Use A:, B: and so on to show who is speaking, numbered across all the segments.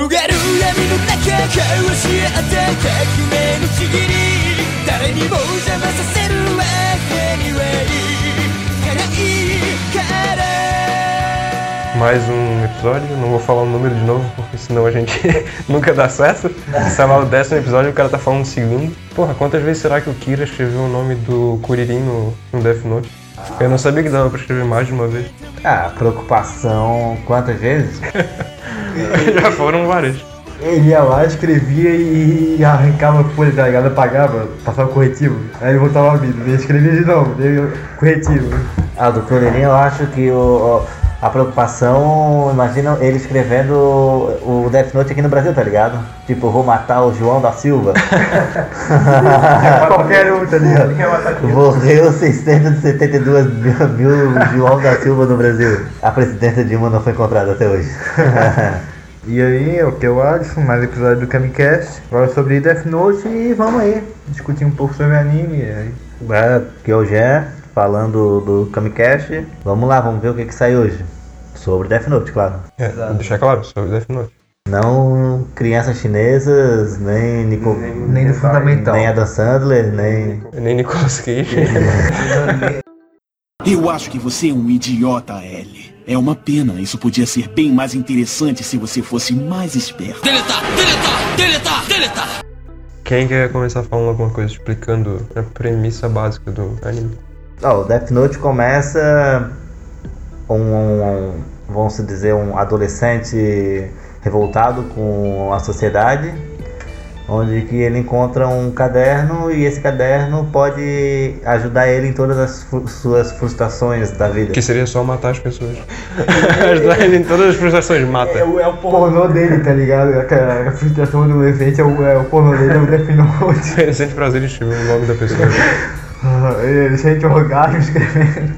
A: 広がる闇の中交わし合った革命のちぎり誰にも邪魔させるわけにはいかないから
B: Mais um episódio, não vou falar o número de novo, porque senão a gente nunca dá certo. Se é lá o décimo episódio, o cara tá falando o segundo. Porra, quantas vezes será que o Kira escreveu o nome do Kuririn no, no Death Note? Eu não sabia que dava pra escrever mais de uma vez.
C: Ah, preocupação quantas vezes?
B: Já foram várias.
D: Ele ia lá, escrevia e arrancava folha, tá ligado? Apagava, passava corretivo. Aí voltava a vida, ele escrevia de novo, corretivo.
C: Ah, do Curirim eu acho que o, o- a preocupação, imagina ele escrevendo o Death Note aqui no Brasil, tá ligado? Tipo, vou matar o João da Silva.
D: Qualquer um, tá ligado?
C: Morreu 672 mil, mil João da Silva no Brasil. A presidenta Dilma não foi encontrada até hoje.
D: E aí, é o que eu acho, mais episódio do Kamicast. Agora sobre Death Note e vamos aí, discutir um pouco sobre anime. aí.
C: É, que é, falando do Kamicast. Vamos lá, vamos ver o que, que sai hoje. Sobre Death Note, claro.
B: É, deixar claro, sobre Death Note.
C: Não crianças chinesas, nem Nico,
D: Nem do fundamental.
C: nem Adam Sandler, nem.
B: Nem Nicolas Cage.
E: Eu acho que você é um idiota, Ellie. É uma pena. Isso podia ser bem mais interessante se você fosse mais esperto.
A: Deletar, deletar, deletar, deletar
B: Quem quer começar falando alguma coisa explicando a premissa básica do anime?
C: Ó, o Death Note começa um, um- vamos se dizer, um adolescente revoltado com a sociedade, onde que ele encontra um caderno e esse caderno pode ajudar ele em todas as fru- suas frustrações da vida.
B: Que seria só matar as pessoas. Ajudar ele em todas as frustrações, mata.
D: É o, é o pornô dele, tá ligado? A, a frustração do adolescente é o, é o pornô dele, é o Death Note.
B: É sempre prazer em escrever o nome da pessoa.
D: Ah, Ele deixa de orgasmo escrevendo.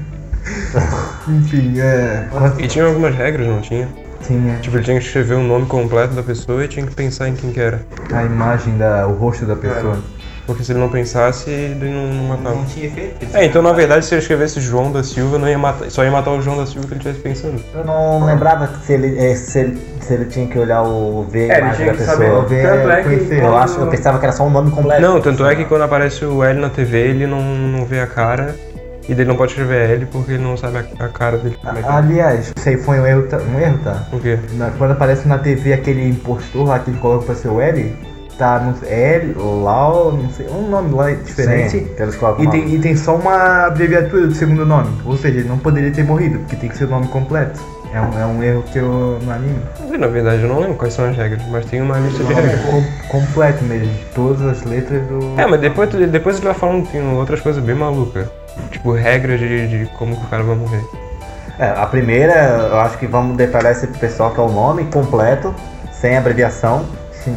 D: Enfim, é.
B: E tinha algumas regras, não tinha?
D: Tinha
B: Tipo, ele tinha que escrever o nome completo da pessoa e tinha que pensar em quem que era.
D: a imagem, da, o rosto da pessoa.
B: Porque se ele não pensasse, ele não, não matava.
C: Não tinha efeito.
B: É, então na verdade se ele escrevesse João da Silva, não ia matar, só ia matar o João da Silva que ele estivesse pensando.
C: Eu não lembrava se ele, eh, se ele, se ele tinha que olhar o ver a
B: É, ele
C: imagem
B: tinha
C: da
B: que
C: pessoa.
B: saber.
D: Ver,
B: Tanto é que
D: conhecer.
C: Eu acho, eu pensava que era só um nome completo.
B: Não, tanto é que quando aparece o L na TV, ele não, não vê a cara e daí não pode escrever L porque ele não sabe a, a cara dele. Como é que é.
D: Aliás, isso aí foi um erro, tá- um erro, tá?
B: O quê?
D: Na- quando aparece na TV aquele impostor lá que ele coloca pra ser o L, tá no L, Lau, não sei, um nome lá diferente.
C: Sim, eles
D: E tem, e tem só uma abreviatura do segundo nome. Ou seja, ele não poderia ter morrido, porque tem que ser o nome completo. É um, é um erro que eu no anime.
B: Mas, Na verdade eu não lembro quais são as regras, mas tem uma lista de regras.
D: Com- completo mesmo. Todas as letras do.
B: É, mas depois, depois ele vai falando tem outras coisas bem malucas. Tipo, regras de, de como que o cara vai morrer.
C: É, a primeira, eu acho que vamos detalhar esse pessoal que é o nome completo, sem abreviação.
D: Sim.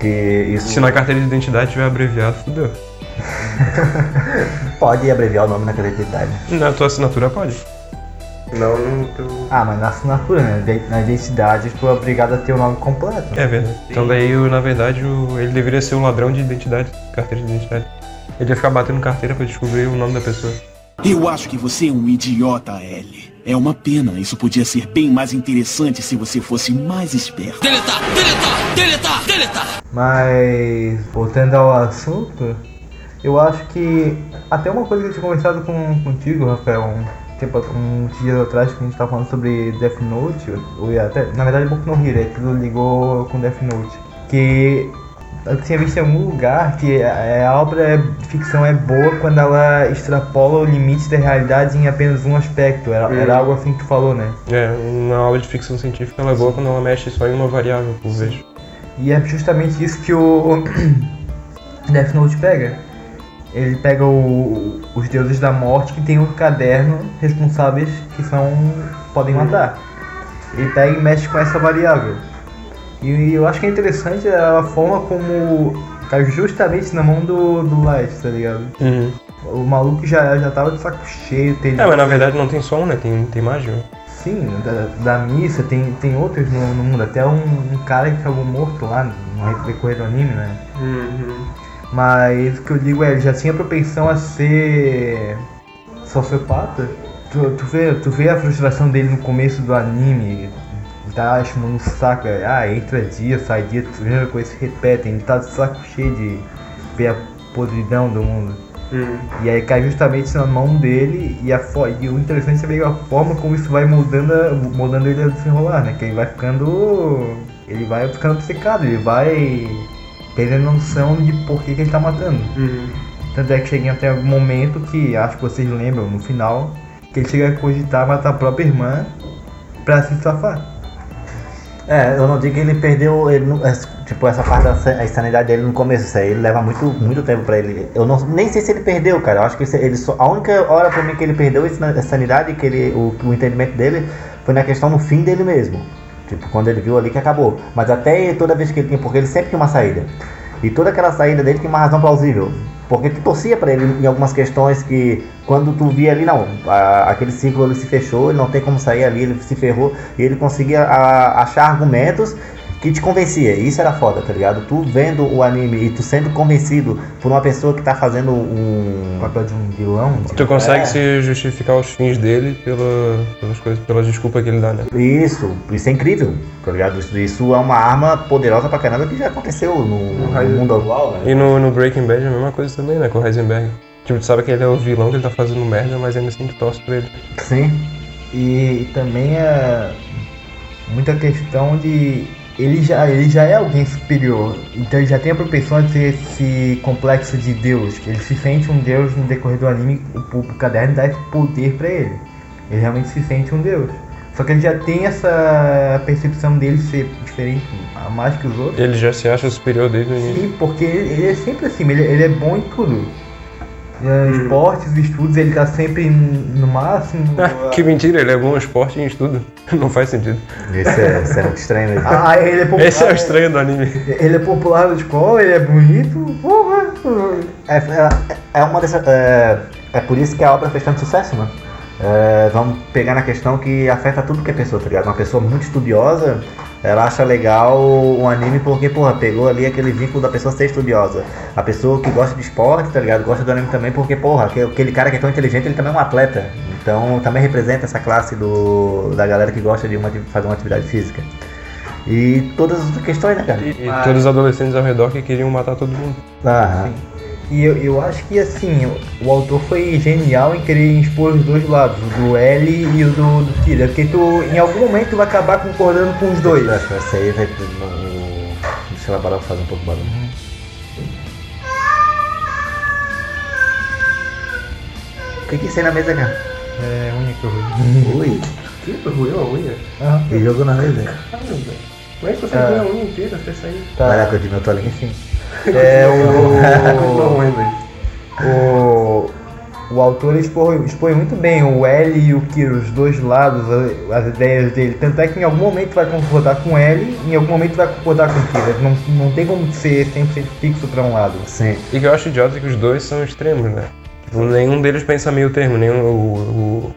C: Que isso
B: Se na carteira de identidade tiver abreviado, fudeu.
C: pode abreviar o nome na identidade.
B: Na tua assinatura pode. Não no teu.
D: Ah, mas na assinatura, né? De- Na identidade, tu é obrigado a ter o nome completo.
B: É verdade. Então daí, na verdade, ele deveria ser o ladrão de identidade, carteira de identidade. Ele ia ficar batendo carteira pra descobrir o nome da pessoa.
E: Eu acho que você é um idiota, Ellie. É uma pena. Isso podia ser bem mais interessante se você fosse mais esperto.
A: Deletar, deletar, deletar, deletar
D: Mas, voltando ao assunto, eu acho que até uma coisa que eu tinha conversado com, contigo, Rafael, um tempo, uns dias atrás, que a gente tava falando sobre Death Note, ou até, na verdade, Boku no Hero, aquilo ligou com Death Note, que eu tinha visto em algum lugar que a, a obra de ficção é boa quando ela extrapola o limite da realidade em apenas um aspecto, era, era algo assim que tu falou, né?
B: É, uma aula de ficção científica ela é boa quando ela mexe só em uma variável por vez.
D: E é justamente isso que o Death Note pega. Ele pega o- os deuses da morte que tem um caderno responsáveis que são. podem matar. Ele pega e mexe com essa variável. E eu acho que é interessante a forma como cai justamente na mão do, do Light, tá ligado?
B: Uhum.
D: O maluco já, já tava de saco cheio, teve.
B: É, mas na verdade não tem só um, né? Tem, tem mais de um.
D: Sim, da, da missa, tem, tem outros no, no mundo, até um, um cara que acabou morto lá no decorrer do anime, né? Mas o que eu digo é, ele já tinha propensão a ser sociopata. Tu, tu, vê, tu vê a frustração dele no começo do anime, tá chamando um saco, é, ah, entra dia, sai dia, a mesma coisa se repetem, ele tá de saco cheio de ver a podridão do mundo. E aí cai justamente na mão dele e, a e o interessante é ver a forma como isso vai mudando, a- mudando ele a desenrolar, né? Que ele vai ficando. ele vai ficando obcecado, ele vai perdendo noção de por que, que ele tá matando. Tanto é que chega até algum momento que, acho que vocês lembram, no final, que ele chega a cogitar matar a própria irmã pra se safar.
C: É, eu não digo que ele perdeu, ele não- é, tipo, essa parte da insanidade dele no começo, isso aí ele leva muito, muito tempo pra ele. Eu não, nem sei se ele perdeu, cara. Eu acho que isso- ele só, a única hora pra mim que ele perdeu a sanidade, que ele, o, o entendimento dele, foi na questão no fim dele mesmo. Tipo, quando ele viu ali que acabou. Mas até toda vez que ele tinha, porque ele sempre tinha uma saída. E toda aquela saída dele tinha uma razão plausível. Porque tu torcia pra ele em algumas questões que, quando tu via ali, não, a- aquele ciclo ele se fechou, ele não tem como sair ali, ele se ferrou, e ele conseguia a- achar argumentos que te convencia. E isso era foda, tá ligado? Tu vendo o anime e tu sendo convencido por uma pessoa que tá fazendo
D: O
C: um.
D: papel de um vilão. de-
B: Tu consegue
C: É.
B: se justificar os fins dele pela, pelas coisas, pela desculpa que ele dá, né?
C: Isso, isso é incrível, tá ligado? Isso, isso é uma arma poderosa pra caramba que já aconteceu no, no mundo atual, né?
B: E no, no Breaking Bad é a mesma coisa também, né? Com o Heisenberg. Tipo, tu sabe que ele é o vilão, que ele tá fazendo merda, mas ainda assim tu torce pra ele.
C: Sim.
D: E também é muita questão de. Ele já, ele já é alguém superior, então ele já tem a propensão de ter esse complexo de Deus. Ele se sente um Deus no decorrer do anime, o, o caderno dá esse poder pra ele. Ele realmente se sente um Deus. Só que ele já tem essa percepção dele ser diferente, a mais que os outros.
B: Ele já se acha superior desde o início.
D: Sim, porque ele, ele é sempre assim, ele, ele é bom em tudo. É, Esportes, estudos, ele tá sempre no máximo.
B: Ah, que mentira, ele é bom em esporte e em estudo. Não faz sentido.
C: Isso é, isso é muito estranho mesmo.
D: Ah, ele é popular.
B: Esse é o estranho do anime.
D: Ele é popular na escola, ele é bonito. Porra!
C: É, é, é uma dessas. É, é por isso que a obra fez tanto sucesso, né? É, vamos pegar na questão que afeta tudo que é pessoa, tá ligado? Uma pessoa muito estudiosa, ela acha legal um anime porque, porra, pegou ali aquele vínculo da pessoa ser estudiosa. A pessoa que gosta de esporte, tá ligado? Gosta do anime também porque, porra, aquele- cara que é tão inteligente, ele também é um atleta. Então também representa essa classe do, da galera que gosta de uma, de fazer uma atividade física. E todas as questões, né, cara?
B: E, e todos os adolescentes ao redor que queriam matar todo mundo.
C: Aham.
D: E eu, eu acho que assim, o, o autor foi genial em querer expor os dois lados, o do L e o do, do Kira. Porque tu, em algum momento, tu vai acabar concordando com os dois.
C: Acho que essa aí vai. No... Deixa eu elaborar fazer um pouco de barulho. O que que é isso aí na mesa, cara?
D: É unha que eu ruim.
C: Ui,
B: Que ruiu a unha?
C: que jogo na mesa?
B: Como é que você
D: Ah.
B: ruiu a unha inteira até sair?
C: Lá, continua, eu tô ali.
D: É o. o o autor expõe, expõe muito bem o L e o Kira, os dois lados, a- as ideias dele. Tanto é que em algum momento vai concordar com L e em algum momento vai concordar com o Kira. Não, não tem como ser 100% fixo pra um lado.
C: Sim.
B: E que eu acho idiota é que os dois são extremos, né? Tipo, nenhum deles pensa meio termo, nenhum o, o-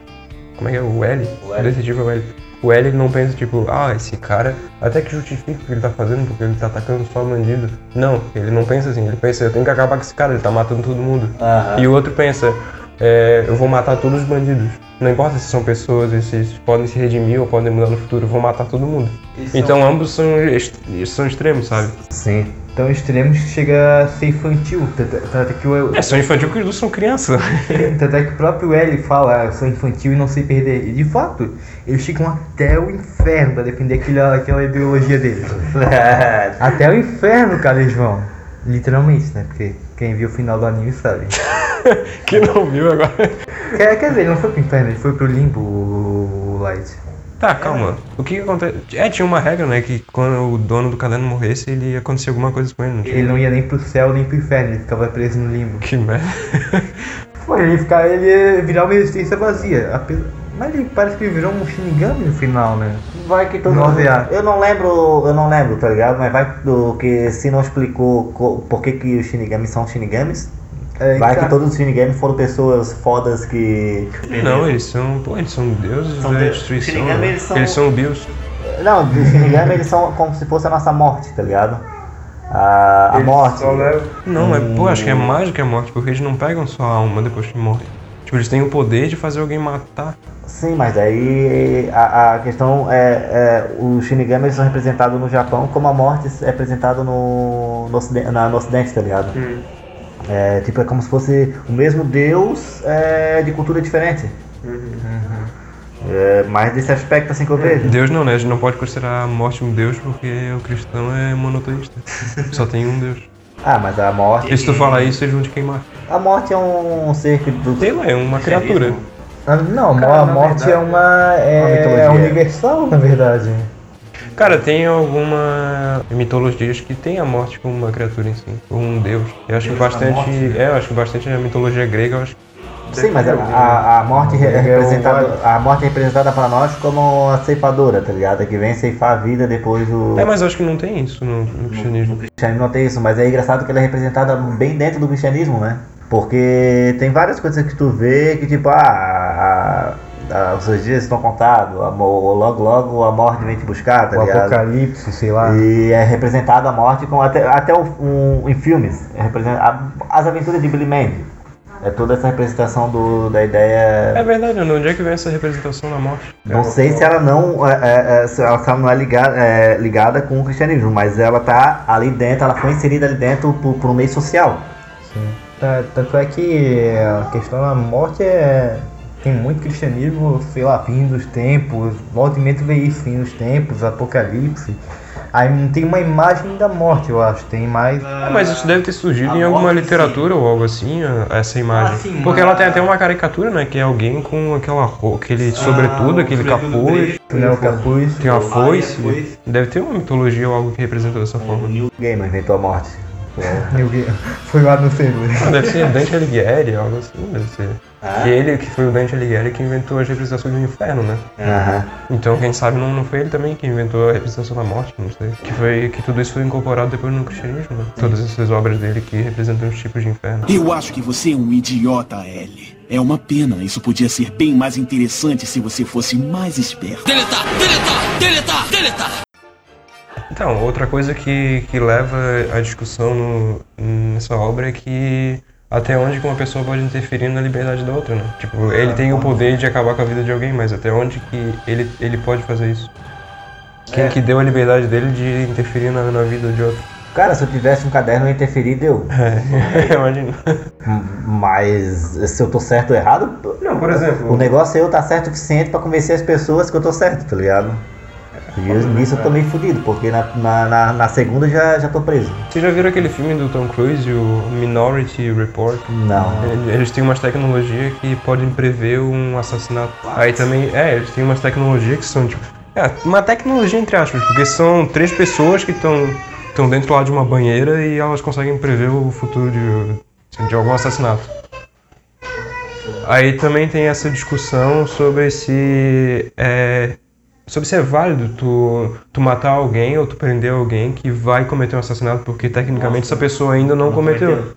B: Como é que é? O L?
C: O L.
B: Desse tipo é o L. O L não pensa, tipo, ah, esse cara até que justifica o que ele tá fazendo, porque ele tá atacando só bandido. Não, ele não pensa assim, ele pensa, eu tenho que acabar com esse cara, ele tá matando todo mundo.
C: Aham.
B: E o outro pensa, é, eu vou matar todos os bandidos. Não importa se são pessoas, se podem se redimir ou podem mudar no futuro, eu vou matar todo mundo. Então ambos são, são extremos, sabe?
C: Sim.
D: Tão extremos que chega a ser infantil. Tanto é que o,
B: É, são infantil porque os dois são crianças.
D: Tanto é que o próprio L fala, "Ah, sou infantil e não sei perder. E de fato, eles ficam até o inferno pra defender aquela, aquela ideologia deles. Até o inferno, cara, eles vão. Literalmente, né? Porque quem viu o final do anime sabe.
B: que não viu agora.
D: Quer, quer dizer, ele não foi pro inferno, ele foi pro limbo, o Light.
B: Tá, calma. O que que acontece? É, tinha uma regra, né? Que quando o dono do caderno morresse, ele ia acontecer alguma coisa com ele, não tinha?
D: Ele não ia nem pro céu nem pro inferno, ele ficava preso no limbo.
B: Que merda.
D: Foi, ele ia ficar, ele ia virar uma existência vazia. Ape- Mas ele parece que virou um Shinigami no final, né?
C: Vai que todo
D: OVA.
C: Eu não lembro, eu não lembro, tá ligado? Mas vai do que se não explicou co- por que, que os Shinigamis são Shinigamis.
D: É,
C: Vai
D: cara,
C: que todos os Shinigamis foram pessoas fodas que.
B: Não, eles são. Pô, eles são deuses
C: São
B: da
C: deus-
B: destruição.
C: Shinigami,
B: né?
C: eles são-
B: Eles são bios.
C: Não, os Shinigami eles são como se fosse a nossa morte, tá ligado? A, a morte.
D: só levam-
B: Não, é, pô, acho que é mais do que a morte, porque eles não pegam só a alma depois que morrem. Tipo, eles têm o poder de fazer alguém matar.
C: Sim, mas aí a, a questão é, é os Shinigamis são representados no Japão como a morte é representada no, no, ocidente, na, no ocidente, tá ligado? É, tipo, é como se fosse o mesmo deus é, de cultura diferente. É, mais desse aspecto assim que eu vejo.
B: Deus não, né? A gente não pode considerar a morte um Deus porque o cristão é monoteísta. Só tem um Deus.
C: Ah, mas a morte.
B: E se tu falar isso, eles vão te queimar.
C: A morte é um ser que do.
B: Sei lá, é uma criatura.
D: Ah, Não,
C: Cara,
D: a morte
C: verdade,
D: é uma. É,
C: uma
D: é universal, na verdade.
B: Cara, tem alguma mitologias que tem a morte como uma criatura em si, como um deus. Eu acho que bastante. É, eu acho que bastante a mitologia grega, eu acho que
C: Sim, mas a, a, a morte é representada, a morte é representada para nós como a ceifadora, tá ligado? Que vem ceifar a vida depois do.
B: É, mas eu acho que não tem isso no, no cristianismo.
C: cristianismo não tem isso, mas é engraçado que ela é representada bem dentro do cristianismo, né? Porque tem várias coisas que tu vê que tipo, ah, a- a- os seus dias estão contados, logo logo a morte vem te buscar, tá
D: o
C: ligado?
D: apocalipse, sei lá.
C: E é representada a morte com até, até o- um- em filmes, é representa- a- as aventuras de Billy Mandy. É toda essa representação do, da
B: É
C: ideia.
B: verdade, Ana, onde é que vem essa representação da morte?
C: Não sei se ela não é, é, é, se ela, se ela não é ligada, é, ligada com o cristianismo, mas ela tá ali dentro, ela foi inserida ali dentro por, por um meio social.
D: Sim. Tá- Tanto é que a questão da morte é. Tem muito cristianismo, sei lá, fim dos tempos, volta e meia tu vê isso, fim dos tempos, apocalipse. Aí não tem uma imagem da morte, eu acho, tem mais.
B: É, mas isso deve ter surgido
C: a
B: em alguma
C: morte,
B: literatura ou algo assim, essa imagem.
C: Ah, sim,
B: Porque
C: mas-
B: ela tem até uma caricatura, né? Que é alguém com aquela roupa, aquele sobretudo, aquele capuz,
D: Né, o capuz.
B: tem uma
C: Aí
B: foice. Deve ter uma mitologia ou algo que representa dessa
C: O
B: forma.
C: Neil Gaiman inventou a morte.
D: Foi lá no centro.
B: Ah, Deve ser Dante Alighieri, algo assim, deve ser.
C: Ah?
B: E ele, que foi o Dante Alighieri que inventou as representações do inferno, né?
C: Aham.
B: Então, quem sabe não, não foi ele também que inventou a representação da morte, não sei. Que foi que tudo isso foi incorporado depois no cristianismo, né? Todas essas obras dele que representam os tipos de inferno.
E: Eu acho que você é um idiota, Ellie. É uma pena. Isso podia ser bem mais interessante se você fosse mais esperto.
B: Então, outra coisa que, que leva a discussão no- nessa obra é que até onde que uma pessoa pode interferir na liberdade da outra, né? Tipo, ele tem o poder de acabar com a vida de alguém, mas até onde que ele, ele pode fazer isso? Quem que deu a liberdade dele de interferir na, na vida de outro?
C: Cara, se eu tivesse um caderno, eu ia interferir, deu.
B: É, imagina.
C: Mas se eu tô certo ou errado,
B: Não, por
C: o
B: exemplo,
C: negócio é eu estar certo o suficiente pra convencer as pessoas que eu tô certo, tá ligado? E nisso eu tô meio fudido, porque na, na, na, segunda já, já tô preso.
B: vocês já viram aquele filme do Tom Cruise, o Minority Report?
C: Não.
B: Ele- Eles têm umas tecnologias que podem prever um assassinato. Aí também, é, eles têm umas tecnologias que são tipo. É, uma tecnologia entre aspas, porque são três pessoas que estão estão dentro lá de uma banheira e elas conseguem prever o futuro de, de algum assassinato. Aí também tem essa discussão sobre se é, sobre se é válido tu, tu matar alguém ou tu prender alguém que vai cometer um assassinato, porque tecnicamente essa pessoa ainda não, cometeu.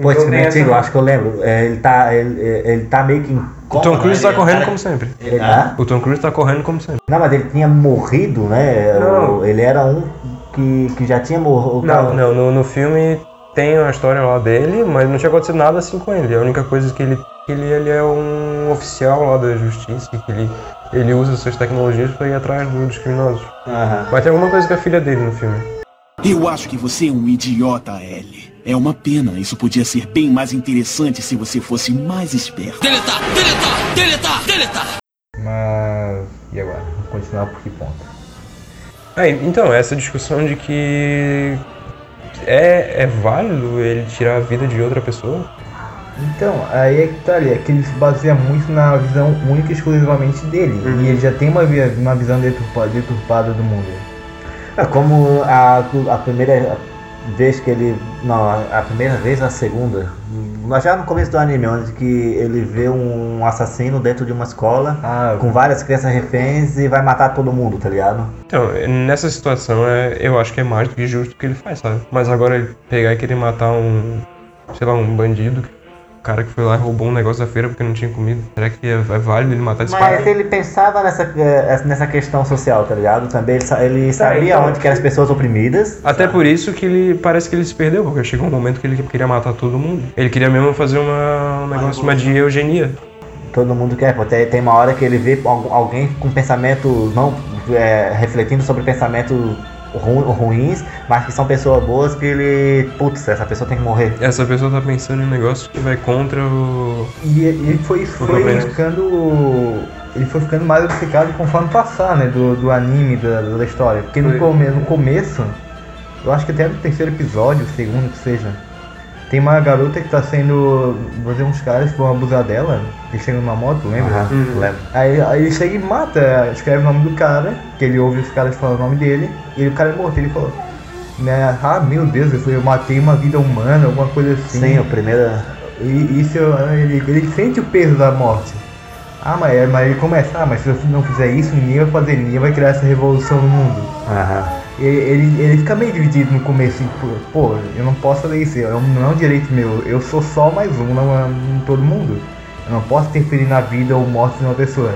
C: Pô, esse
B: Então
C: filme
B: tem
C: é
B: essa-
C: acho que eu lembro. É, ele, tá, ele, ele tá meio que em
B: O Tom Cruise tá correndo como sempre.
C: Ele, tá?
B: O Tom Cruise tá correndo como sempre.
C: Não, mas ele tinha morrido, né?
B: Não.
C: Ele era um que, que já tinha morrido.
B: Não, não, no, no filme tem uma história lá dele, mas não tinha acontecido nada assim com ele. A única coisa que ele que ele, ele é um oficial lá da justiça, que ele, ele usa essas tecnologias pra ir atrás do- dos criminosos.
C: Aham.
B: Mas tem alguma coisa com a filha dele no filme.
E: Eu acho que você é um idiota, Ellie. É uma pena. Isso podia ser bem mais interessante se você fosse mais esperto.
D: Mas. E agora? Vamos continuar por que ponto?
B: É, então, essa discussão de que é, é válido ele tirar a vida de outra pessoa?
D: Então, aí é que tá ali, é que ele se baseia muito na visão única e exclusivamente dele. E ele já tem uma, uma visão deturpada, deturpada do mundo.
C: É como a, a primeira vez que ele. Não, a primeira vez, a segunda. Mas já no começo do anime, onde que ele vê um assassino dentro de uma escola
D: Ah,
C: com várias crianças reféns e vai matar todo mundo, tá ligado?
B: Então, nessa situação, é, eu acho que é mais do que justo o que ele faz, sabe? Mas agora ele pegar e querer matar um, sei lá, um bandido, cara que foi lá e roubou um negócio da feira porque não tinha comida. Será que é, é válido ele matar esse
C: Mas
B: cara?
C: ele pensava nessa, eh, nessa questão social, tá ligado? Também ele, ele sabia
B: então-
C: onde que eram as pessoas oprimidas.
B: Até por isso que ele parece que ele se perdeu, porque chegou um momento que ele queria matar todo mundo. Ele queria mesmo fazer uma, um negócio uma de eugenia.
C: Todo mundo quer, pô. Tem, tem uma hora que ele vê al- alguém com pensamentos não é, refletindo sobre pensamentos ru- ruins, mas que são pessoas boas que ele. Putz, essa pessoa tem que morrer.
B: Essa pessoa tá pensando em um negócio que vai contra o.
D: E ele foi,
B: Foi
D: ficando. Ele foi ficando mais obcecado conforme passar, né? Do, do anime, da, da história. Porque no, come, no começo, eu acho que até no terceiro episódio, segundo que seja, tem uma garota que tá sendo. Dizer uns caras que vão abusar dela. Eles chegam numa moto, lembra?
B: Uhum.
C: lembro.
D: Aí, aí ele chega e mata, escreve o nome do cara, que ele ouve os caras falando o nome dele, e o cara é morto. Ele falou, né, ah meu Deus, eu, eu matei uma vida humana, alguma coisa assim.
C: Sim, o primeiro.
D: E isso ele, ele sente o peso da morte. Ah, mas, mas ele começa, ah, mas se eu não fizer isso, ninguém vai fazer, ninguém vai criar essa revolução no mundo.
C: Aham.
D: Ele, ele fica meio dividido no começo, tipo, pô, eu não posso um- não é um direito meu, eu sou só mais um, não é em todo mundo. Eu não posso interferir na vida ou morte de uma pessoa.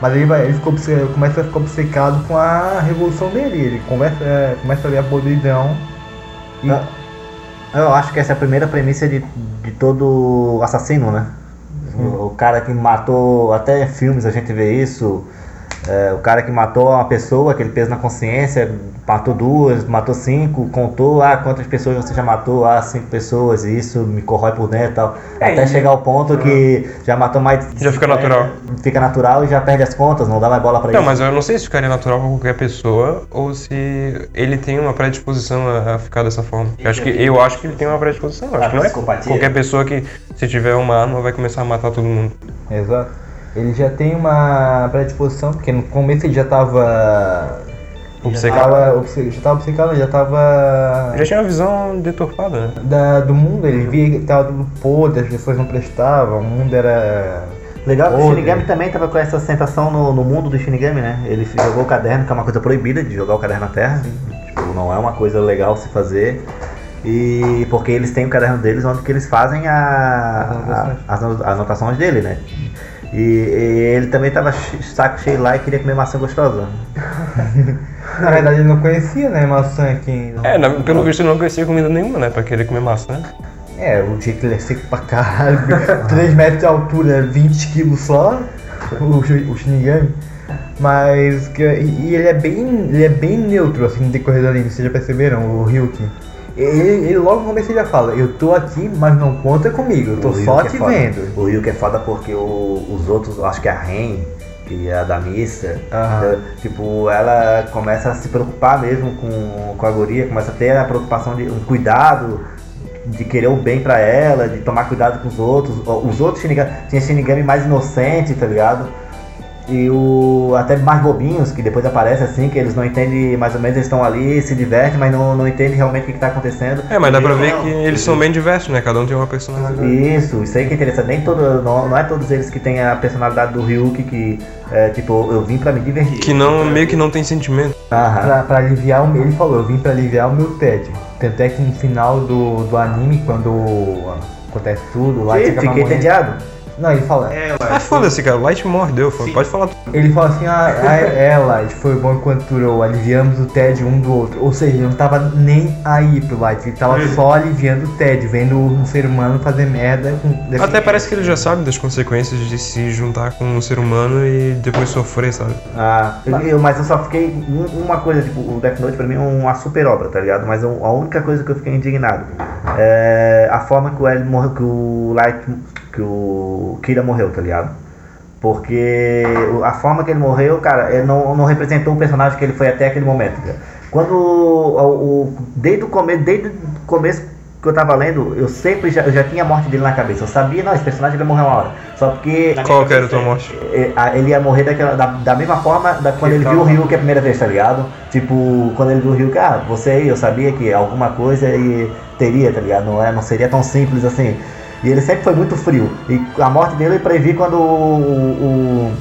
D: Mas ele, vai, ele ficou, começa a ficar obcecado com a revolução dele, ele começa, é, começa a ver a podridão. E,
C: Ah. Eu acho que essa é a primeira premissa de, de todo assassino, né? O, o cara que matou, até em filmes a gente vê isso. É, o cara que matou uma pessoa, aquele peso na consciência, matou duas, matou cinco, contou, ah, quantas pessoas você já matou? Ah, cinco pessoas, e isso me corrói por dentro e tal. Até chegar ao ponto que já matou mais de
B: Já fica
C: 50,
B: natural.
C: Fica natural e já perde as contas, não dá mais bola pra
B: Não,
C: isso.
B: mas eu não sei se ficaria natural pra qualquer pessoa ou se ele tem uma predisposição a, ficar dessa forma. Eu acho que, eu acho que ele tem uma predisposição. Eu acho que não é qualquer pessoa que, se tiver uma arma, vai começar a matar todo mundo.
D: Exato. Ele já tem uma predisposição, porque no começo ele já tava.
B: Obcecado.
D: Já tava, obce- já tava obcecado, já tava.
B: Já tinha uma visão deturpada, né?
D: Da, do mundo, ele via que tava tudo podre, as pessoas não prestavam, o mundo era.
C: Legal que o. Shinigami também tava com essa sensação no, no mundo do Shinigami, né? Ele jogou o caderno, que é uma coisa proibida de jogar o caderno na terra. Tipo, não é uma coisa legal se fazer. E porque eles têm o caderno deles onde que eles fazem a, a- as ano- anotações dele, né? E, e ele também tava saco cheio lá e queria comer maçã gostosa.
D: Na verdade ele não conhecia, né, maçã aqui.
B: É, na- pelo visto ele não conhecia comida nenhuma, né? Pra querer comer maçã.
D: É, o jeito que ele é seco pra caralho, 3 metros de altura, 20 quilos só, o, o Shinigami. Mas, que, e e ele é bem ele é bem neutro, assim, no decorrer do anime, vocês já perceberam, o Ryuki? Ele, ele logo no começo ele já fala, eu tô aqui, mas não conta comigo, eu tô
C: O
D: só
C: Ryuki
D: te
C: é
D: vendo.
C: O Ryuki é foda porque o- os outros, acho que a Ren, que é a da missa, eh, tipo, ela começa a se preocupar mesmo com, com a guria, começa a ter a preocupação de um cuidado, de querer o bem pra ela, de tomar cuidado com os outros. Os outros Shinigami, tinha Shinigami mais inocente, tá ligado? E o até mais bobinhos, que depois aparecem assim, que eles não entendem, mais ou menos eles estão ali, se divertem, mas não, não entendem realmente o que, que tá acontecendo.
B: É, mas dá pra ver
C: Não,
B: que eles são bem diversos, né? Cada um tem uma personalidade.
C: isso, isso aí que é interessante. Nem todo, não, não é todos eles que têm a personalidade do Ryuki que, é, tipo, eu vim pra me divertir.
B: Que não, meio que não tem sentimento.
C: Aham.
D: Pra, pra aliviar o meu, ele falou, eu vim pra aliviar o meu tédio. Tanto é que no final do, do anime, quando acontece tudo, lá
C: Fiquei entediado.
D: Não, ele fala,
B: Ah, foda-se, cara. O Light mordeu. Pode falar tudo.
D: Ele fala assim, ah, ah, é, Light, foi bom enquanto durou, aliviamos o tédio um do outro. Ou seja, ele não tava nem aí pro Light, ele tava só aliviando o tédio, vendo um ser humano fazer merda. Com...
B: Até parece que ele já sabe das consequências de se juntar com um ser humano e depois sofrer, sabe?
C: Ah, eu, mas eu só fiquei. um- uma coisa, tipo, o Death Note pra mim é uma super obra, tá ligado? Mas a única coisa que eu fiquei indignado é a forma que o L que o Light. Que o Kira morreu, tá ligado? Porque a forma que ele morreu, cara, ele não, não representou o personagem que ele foi até aquele momento. cara. Quando o, o- desde o começo, desde o começo que eu tava lendo, eu sempre já, eu já tinha a morte dele na cabeça. Eu sabia, não, esse personagem vai morrer uma hora. Só porque
B: Qual que era a tua morte?
C: é, a- ele ia morrer daquela, da, da mesma forma da, quando ele viu o Ryuk a primeira vez, tá ligado? Tipo, quando ele viu o Ryuk, ah, você aí, eu sabia que alguma coisa e teria, tá ligado? Não, é, não seria tão simples assim. E ele sempre foi muito frio. E a morte dele eu previ quando o,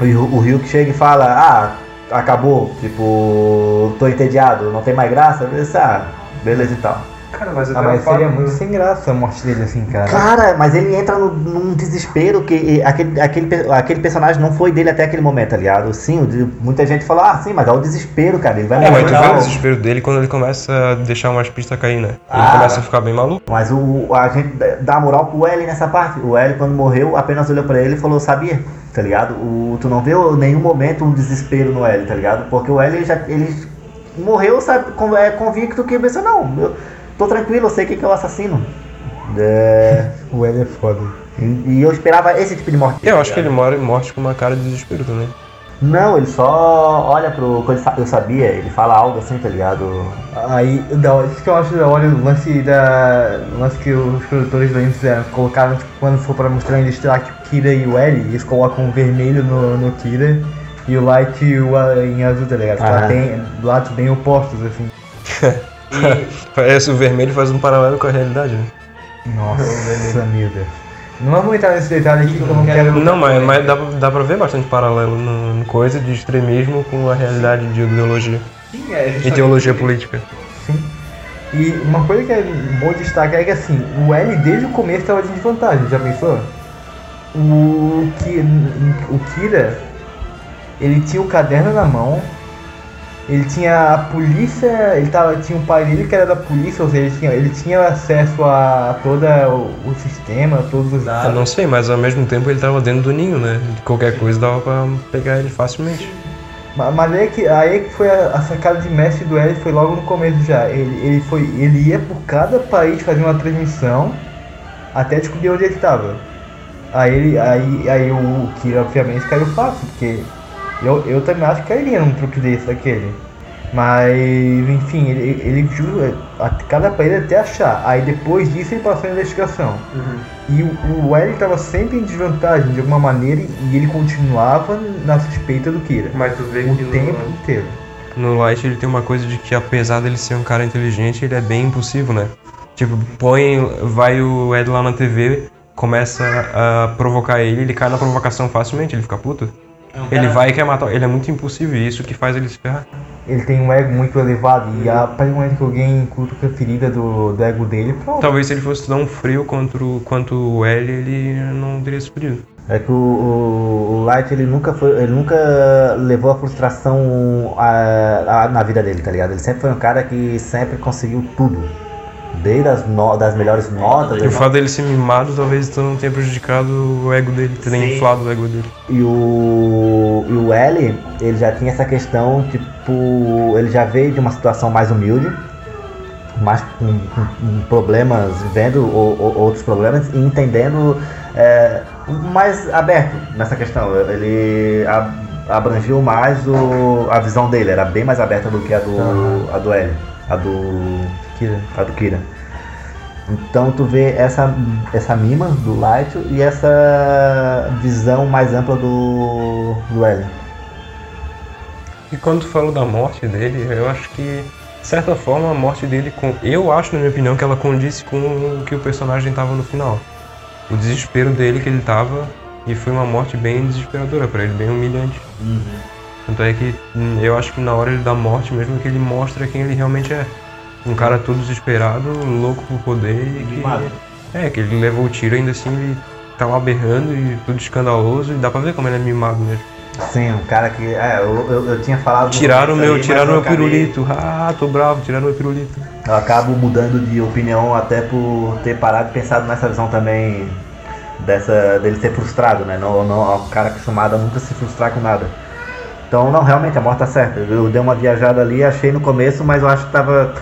C: o, o, o Ryuk chega e fala, ah, acabou, tipo, tô entediado, não tem mais graça. Eu disse, ah, beleza e tal.
B: Cara, mas
D: Ah, mas seria muito sem graça a morte dele assim, cara.
C: Cara, mas ele entra no- num desespero que aquele, aquele, aquele personagem não foi dele até aquele momento, tá ligado? Sim, o muita gente fala, ah, sim, mas é o desespero, cara. Ele vai
B: É, mas tu vê o desespero dele quando ele começa a deixar umas pistas cair, né? Ele
C: Ah.
B: começa a ficar bem maluco.
C: Mas o, a gente dá moral pro L nessa parte. O L, quando morreu, apenas olhou pra ele e falou, sabia, tá ligado? O, tu não vê em nenhum momento um desespero no L, tá ligado? Porque o L já ele morreu, sabe, é convicto que pensou, não, eu tô tranquilo, eu sei quem que é o assassino. É,
D: O L é foda.
C: e, e eu esperava esse tipo de morte.
B: Eu acho que ele morre morte com uma cara de desespero também.
C: Não, ele só olha pro. quando ele sa- Eu sabia, ele fala algo assim, tá ligado?
D: Aí, da isso que eu acho da hora, o lance da. O lance que os produtores do anime fizeram, colocaram, tipo, quando for pra mostrar em destaque o Kira e o L, eles colocam o vermelho no, no Kira e o Light e o em azul, tá ligado? Fica
C: Aham.
D: bem, lados bem opostos, assim.
B: Parece o vermelho faz um paralelo com a realidade, né?
D: Nossa, Deus. Não vamos entrar nesse detalhe aqui que eu não quero.
B: Não, mas, mas dá, pra- dá pra ver bastante paralelo no, no coisa de extremismo com a realidade de ideologia. E teologia política.
D: Sim. E uma coisa que é bom destacar é que assim, o L desde o começo estava de desvantagem, já pensou? O, Ki, o Kira, ele tinha o caderno na mão, ele tinha a polícia, ele tava, tinha um pai dele que era da polícia, ou seja, ele tinha, ele tinha acesso a todo o, o sistema, todos os
B: Eu
D: dados.
B: não sei, mas ao mesmo tempo ele tava dentro do ninho, né? Qualquer coisa dava pra pegar ele facilmente.
D: Ma- Mas aí é que, aí é que foi a, a sacada de mestre do L foi logo no começo já. Ele, ele, foi, ele ia por cada país fazer uma transmissão até descobrir onde ele estava. Aí, ele, aí, aí o Kira obviamente caiu fácil, porque eu, eu também acho que cairia num truque desse daquele. Mas enfim, ele, ele jura a cada país até achar. Aí depois disso ele passou a investigação. E o, o L estava sempre em desvantagem de alguma maneira e ele continuava na suspeita do Kira.
B: Mas tu vê
D: O tempo inteiro.
B: No Light ele tem uma coisa de que apesar dele ser um cara inteligente, ele é bem impulsivo, né? Tipo, põe, vai o Ed lá na TV, começa a provocar ele, ele cai na provocação facilmente, ele fica puto. Ele vai e quer matar, ele é muito impulsivo e isso que faz ele se ferrar.
D: Ele tem um ego muito elevado e a partir do momento que alguém cutuca a ferida do, do ego dele, pronto.
B: Talvez se ele fosse tão frio quanto, quanto o L, ele não teria se fudido.
C: É que o, o, o Light ele nunca foi, ele nunca levou a frustração a, a- na vida dele, tá ligado? Ele sempre foi um cara que sempre conseguiu tudo. Desde as no- das melhores notas.
B: E o fato dele ser mimado talvez então não tenha prejudicado o ego dele, tenha inflado o ego dele.
C: E o, e o L, ele já tinha essa questão, tipo, ele já veio de uma situação mais humilde, mais com, com- com problemas, vendo o- o- outros problemas e entendendo é, mais aberto nessa questão. Ele a- abrangiu mais o, a visão dele, era bem mais aberta do que a do, a do L, a do
D: Kira.
C: a do Kira. Então tu vê essa, essa mima do Light e essa visão mais ampla do, do L.
B: E quando tu falou da morte dele, eu acho que, de certa forma, a morte dele, com, eu acho, na minha opinião, que ela condiz com o que o personagem tava no final. O desespero dele que ele tava, e foi uma morte bem desesperadora pra ele, bem humilhante. Tanto é que hum, eu acho que na hora da morte mesmo que ele mostra quem ele realmente é. Um cara todo desesperado, louco por poder e que. É, que ele levou o tiro ainda assim, ele tá lá berrando e tudo escandaloso, e dá pra ver como ele é mimado mesmo.
C: Sim, um cara que. É, eu, eu, eu tinha falado.
B: Tiraram meu,
C: aí,
B: tiraram meu
C: acabei-
B: pirulito. Ah, tô bravo, tiraram meu pirulito.
C: Eu acabo mudando de opinião até por ter parado e pensado nessa visão também dessa dele ser frustrado, né? Não, não, é um cara acostumado a nunca se frustrar com nada. Então, não, realmente, a morte tá certa. Eu dei uma viajada ali, achei no começo, mas eu acho que tava.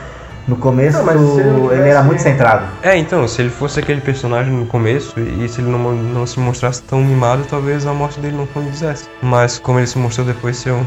C: No começo,
B: Não, ele não
C: ele era
B: tivesse-
C: muito centrado.
B: É, então, se ele fosse aquele personagem no começo e se ele não, não se mostrasse tão mimado, talvez a morte dele não condizesse. Mas como ele se mostrou depois ser um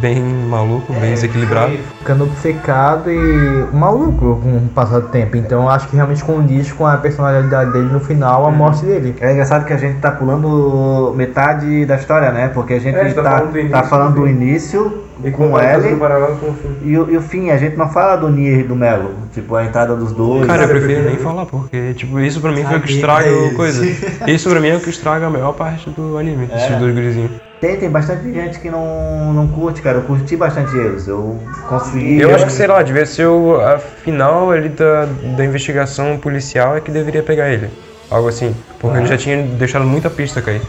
B: bem maluco, bem desequilibrado.
D: Ficando obcecado e maluco com o passar do tempo. Então eu acho que realmente condiz com a personalidade dele no final, a morte dele.
C: É engraçado que a gente tá pulando metade da história, né? Porque a gente
B: É, a gente tá
C: tá,
B: falando do início
C: tá falando
B: do
C: início
B: E
C: com L
B: com o
C: e, o- e o fim. A gente não fala do Nier e do Melo. Tipo, a entrada dos dois.
B: Cara, eu prefiro nem falar, porque, tipo, isso pra mim foi o que estraga o coisa. Isso pra mim é o que estraga a maior parte do anime, esses dois gurizinhos.
C: Tem, tem bastante gente que não, não curte, cara. Eu curti bastante eles. Eu construí.
B: Eu acho que, sei lá, devia ser o a final ali da, da investigação policial é que deveria pegar ele. Algo assim. Porque ele já tinha deixado muita pista cair.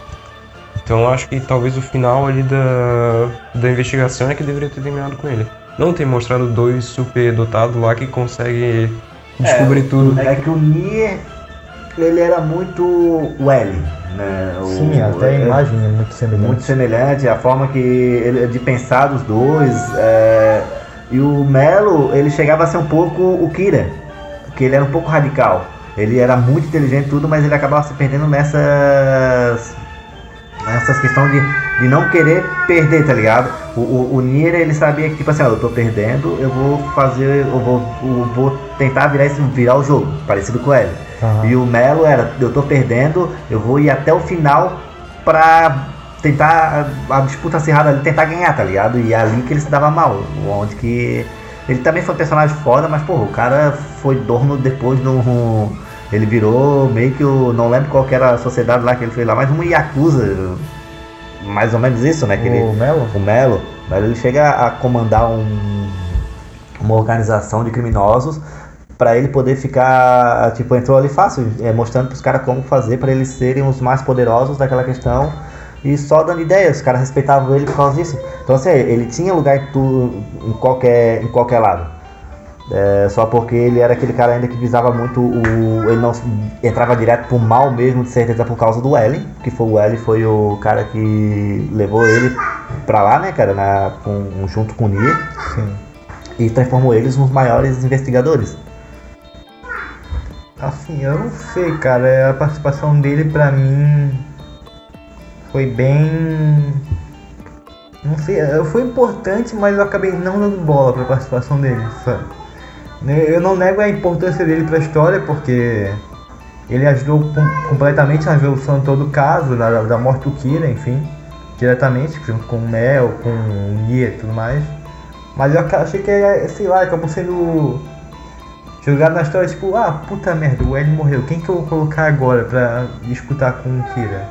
B: Então eu acho que talvez o final ali da, da investigação é que deveria ter terminado com ele. Não ter mostrado dois super dotados lá que conseguem descobrir tudo.
C: É que o Nier, ele era muito o L, né? O-
D: Sim, até a
C: é-
D: imagem é muito semelhante.
C: muito semelhante, a forma que ele, de pensar dos dois. é, e o Melo, ele chegava a ser um pouco o Kira, que ele era um pouco radical. Ele era muito inteligente e tudo, mas ele acabava se perdendo nessas nessas questões de, de não querer perder, tá ligado? O, o, o Nier, ele sabia que, tipo assim, ó, eu tô perdendo, eu vou fazer, eu vou, eu vou tentar virar, esse, virar o jogo, parecido com ele.
D: Aham.
C: E o Melo era, eu tô perdendo, eu vou ir até o final pra tentar a, a disputa acirrada ali, tentar ganhar, tá ligado? E é ali que ele se dava mal, onde que ele também foi um personagem foda, mas porra, o cara foi dono depois no ele virou meio que o não lembro qual que era a sociedade lá que ele fez lá, mas uma Yakuza, mais ou menos isso, né? Que ele,
D: O Melo?
C: o Melo, mas ele chega a comandar um, uma organização de criminosos para ele poder ficar, tipo, entrou ali fácil, é, mostrando pros caras como fazer para eles serem os mais poderosos daquela questão e só dando ideias, os cares respeitavam ele por causa disso. Então assim, ele tinha lugar em, tu, em qualquer em qualquer lado. É, só porque ele era aquele cara ainda que visava muito o. Ele não entrava direto pro mal mesmo, de certeza, por causa do Ellen, que foi o Ellen foi o cara que levou ele pra lá, né, cara, na, com- junto com o Nier,
D: Sim.
C: e transformou eles nos maiores investigadores.
D: Assim, eu não sei, cara. A participação dele pra mim foi bem. Não sei, foi importante, mas eu acabei não dando bola pra participação dele, sabe? Eu não nego a importância dele pra história, porque ele ajudou com- completamente na resolução de todo o caso, da, da morte do Kira, enfim, diretamente, junto com o Mel, com o Nia e tudo mais. Mas eu achei que, eh, sei lá, acabou sendo jogado na história, tipo, ah, puta merda, o L morreu, quem que eu vou colocar agora pra disputar com o Kira?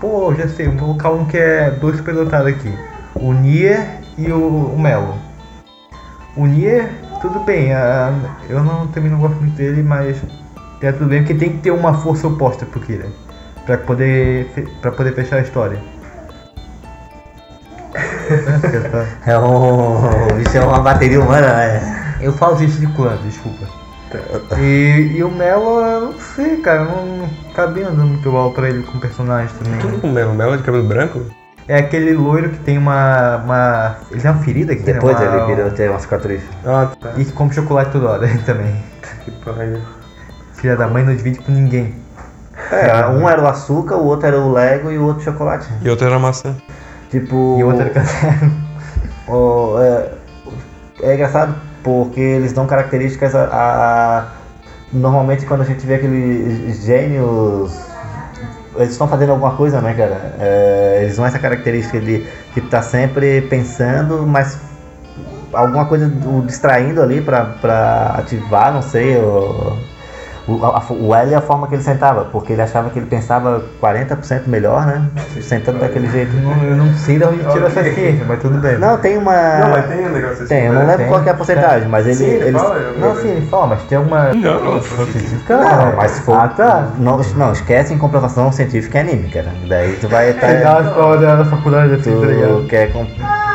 D: Pô, já sei, vou colocar um que é dois superdotados aqui, o Nier e o, o Melo. O Nier, tudo bem, ah, eu não, também não gosto muito dele, mas é tudo bem, porque tem que ter uma força oposta pro Kira, pra poder, pra poder fechar a história.
C: É um. O bicho é uma bateria humana, né?
D: Eu falo gesticulando, desculpa. E, e o Melo, eu não sei, cara, não acabei andando muito mal pra ele com personagem também.
B: Tudo com o Melo. Melo de cabelo branco?
D: É aquele loiro que tem uma. uma ele tem uma ferida aqui,
C: Depois
D: né?
C: Ele virou ter uma cicatriz.
B: Ah, tá.
D: E que come chocolate toda hora também.
B: Que pariu.
D: Filha da mãe não divide com ninguém.
C: É, um era o açúcar, o outro era o Lego e o outro chocolate.
B: E outra era maçã.
C: Tipo.
D: E o outro era caderno.
C: o- é, é engraçado porque eles dão características a, a- Normalmente quando a gente vê aqueles gênios. Eles estão fazendo alguma coisa, né, cara? É, eles dão essa característica de que tá sempre pensando, mas alguma coisa o distraindo ali pra ativar, não sei, o, a- o L é a forma que ele sentava, porque ele achava que ele pensava 40% melhor, né? Sentando daquele jeito.
D: Eu não, eu não sei de onde tirou essa ciência, mas tudo bem.
C: Não, tem uma.
B: um negócio assim.
C: Tem, eu não lembro qual que é a porcentagem, mas ele.
B: Sim, ele fala,
D: Não, sim, ele fala, mas tem uma.
B: Não, não.
D: científica.
C: Não, mas se for.
D: Ah, tá.
C: Não, não, esquece em comprovação científica e anime, cara. Daí tu vai estar.
D: Pegar a escola da da faculdade assim, tá?
C: Tu quer com-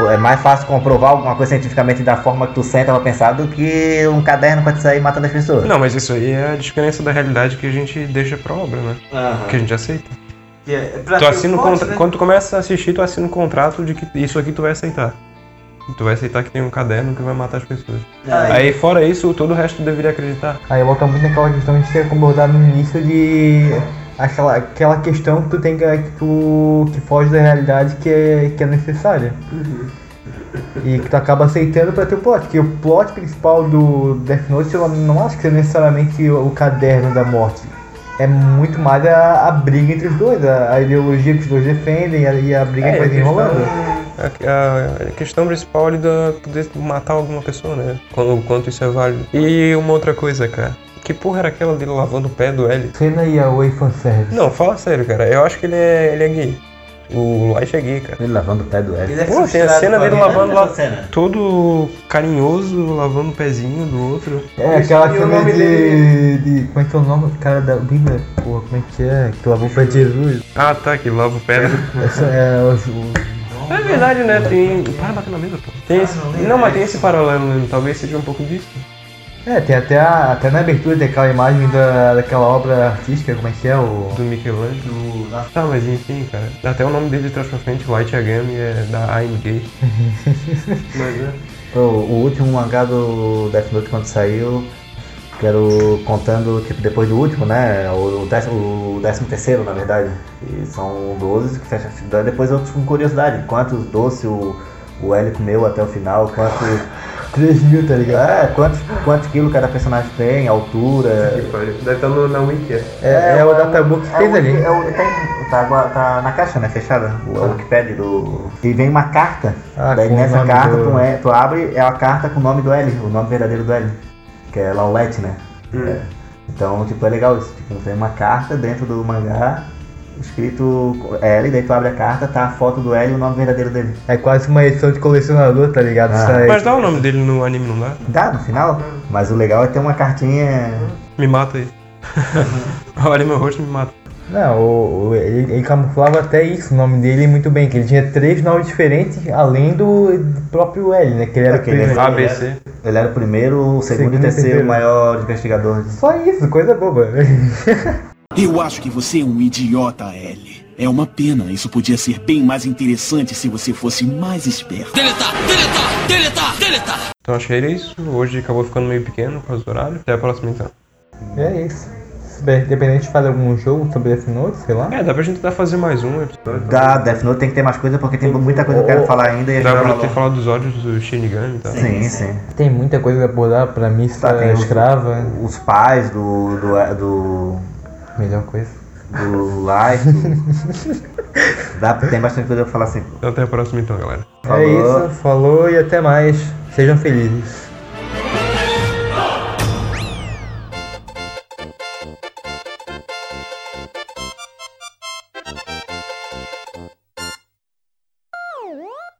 C: é mais fácil comprovar alguma coisa cientificamente da forma que tu senta pra pensar do que um caderno pra te sair matando as pessoas.
B: Não, mas isso aí é diferença da realidade que a gente deixa pra obra, né? Que a gente aceita. Tu assina o contra... Quando tu começa a assistir, tu assina um contrato de que isso aqui tu vai aceitar. Tu vai aceitar que tem um caderno que vai matar as pessoas. Aí, fora isso, todo o resto tu deveria acreditar.
D: Aí volta muito naquela questão que a gente tinha abordado no início de aquela, aquela questão que tu tem que, que tu que foge da realidade que é, que é necessária. E que tu acaba aceitando pra teu plot, que o plot principal do Death Note eu não acho que seja necessariamente o, o caderno da morte. É muito mais a, a briga entre os dois, a, a ideologia que os dois defendem e a, e a briga que vai desenrolando.
B: a, a- a questão principal ali da poder matar alguma pessoa, né? O quanto isso é válido. E uma outra coisa, cara. Que porra era aquela dele lavando o pé do L?
D: Cena e a Way fanservice.
B: Não, fala sério, cara. Eu acho que ele é, ele é gay. O Light é gay, cara.
C: Ele lavando o pé do L.
D: Ele é
B: Pô, tem a cena dele lavando lá, todo carinhoso, lavando o pezinho do outro.
D: É, aquela
B: E nome
D: de,
B: dele-
D: de. Como é que é o nome do cara da Bíblia? Porra, como é que é? Que lavou o pé de Jesus.
B: Ah, tá, que lava o pé.
D: Essa é o-
B: É verdade, né? Tem. Para bater na mesa, pô. Tem esse... Não, mas tem esse paralelo, né? talvez seja um pouco disso.
D: É, tem até, a, até na abertura daquela imagem da, daquela obra artística, como é que é? O.
B: Do Michelangelo. Tá, mas enfim, cara. Até o nome dele de trás pra frente, Light Yagami, é da Gay. mas é.
C: O, o último mangá do Death Note quando saiu, quero contando, tipo, depois do último, né? O, o, décimo, o décimo terceiro, na verdade. E são 12 que fecha Depois outros com curiosidade. Quantos doces o, o L comeu até o final, quantos.
D: 3 mil, tá ligado?
C: É, quantos, quantos quilos cada personagem tem, altura.
B: Deve estar no, na Wiki. é.
D: É, é o Databook que
C: É
D: fez
C: o-
D: ali.
C: É o, tem, tá, tá na caixa, né? Fechada. O, é o Wikipedia do. E vem uma carta.
D: Ah,
C: daí nessa carta
D: do-
C: tu, é, tu abre, é a carta com o nome do L, o nome verdadeiro do L. Que é Laulette, né? É. Então, tipo, é legal isso. Tipo, tem uma carta dentro do mangá, escrito L, daí tu abre a carta, tá a foto do L e o nome verdadeiro dele.
D: É quase uma edição de colecionador, tá ligado?
C: Ah.
B: Mas dá o nome dele no anime, não dá?
C: Dá no final, mas o legal é ter uma cartinha.
B: Me mata aí. Olha meu rosto, me mata.
D: Não, o, o- ele, ele camuflava até isso, o nome dele muito bem, que ele tinha três nomes diferentes, além do, próprio L, né? Que ele era o
C: Aquele
D: primeiro.
B: ABC.
C: Ele era o primeiro, o segundo,
D: Segundo
C: e
D: e
C: terceiro
D: terceiro.
C: maior investigador.
D: Só isso, coisa boba.
E: Eu acho que você é um idiota, Ellie. É uma pena. Isso podia ser bem mais interessante se você fosse mais esperto.
B: Então acho que era isso. Hoje acabou ficando meio pequeno por causa do horário. Até a próxima então.
D: é isso. Se bem- Independente de fazer algum jogo sobre Death Note, sei lá.
B: É, dá pra gente tentar fazer mais um episódio.
C: Da Death Note tem que ter mais coisa porque tem muita coisa que eu quero falar ainda e a gente
B: Dá pra ter falado dos ódios do Shinigami e tal.
C: Sim, sim.
D: Tem muita coisa a abordar pra mim,
C: Tá, tem os-
D: escrava.
C: Os pais do. do. do.
D: Melhor coisa.
C: do Light. Dá, tem bastante coisa pra falar assim.
B: Então até a próxima então, galera.
D: É
C: Falou.
D: isso, falou e até mais. Sejam felizes.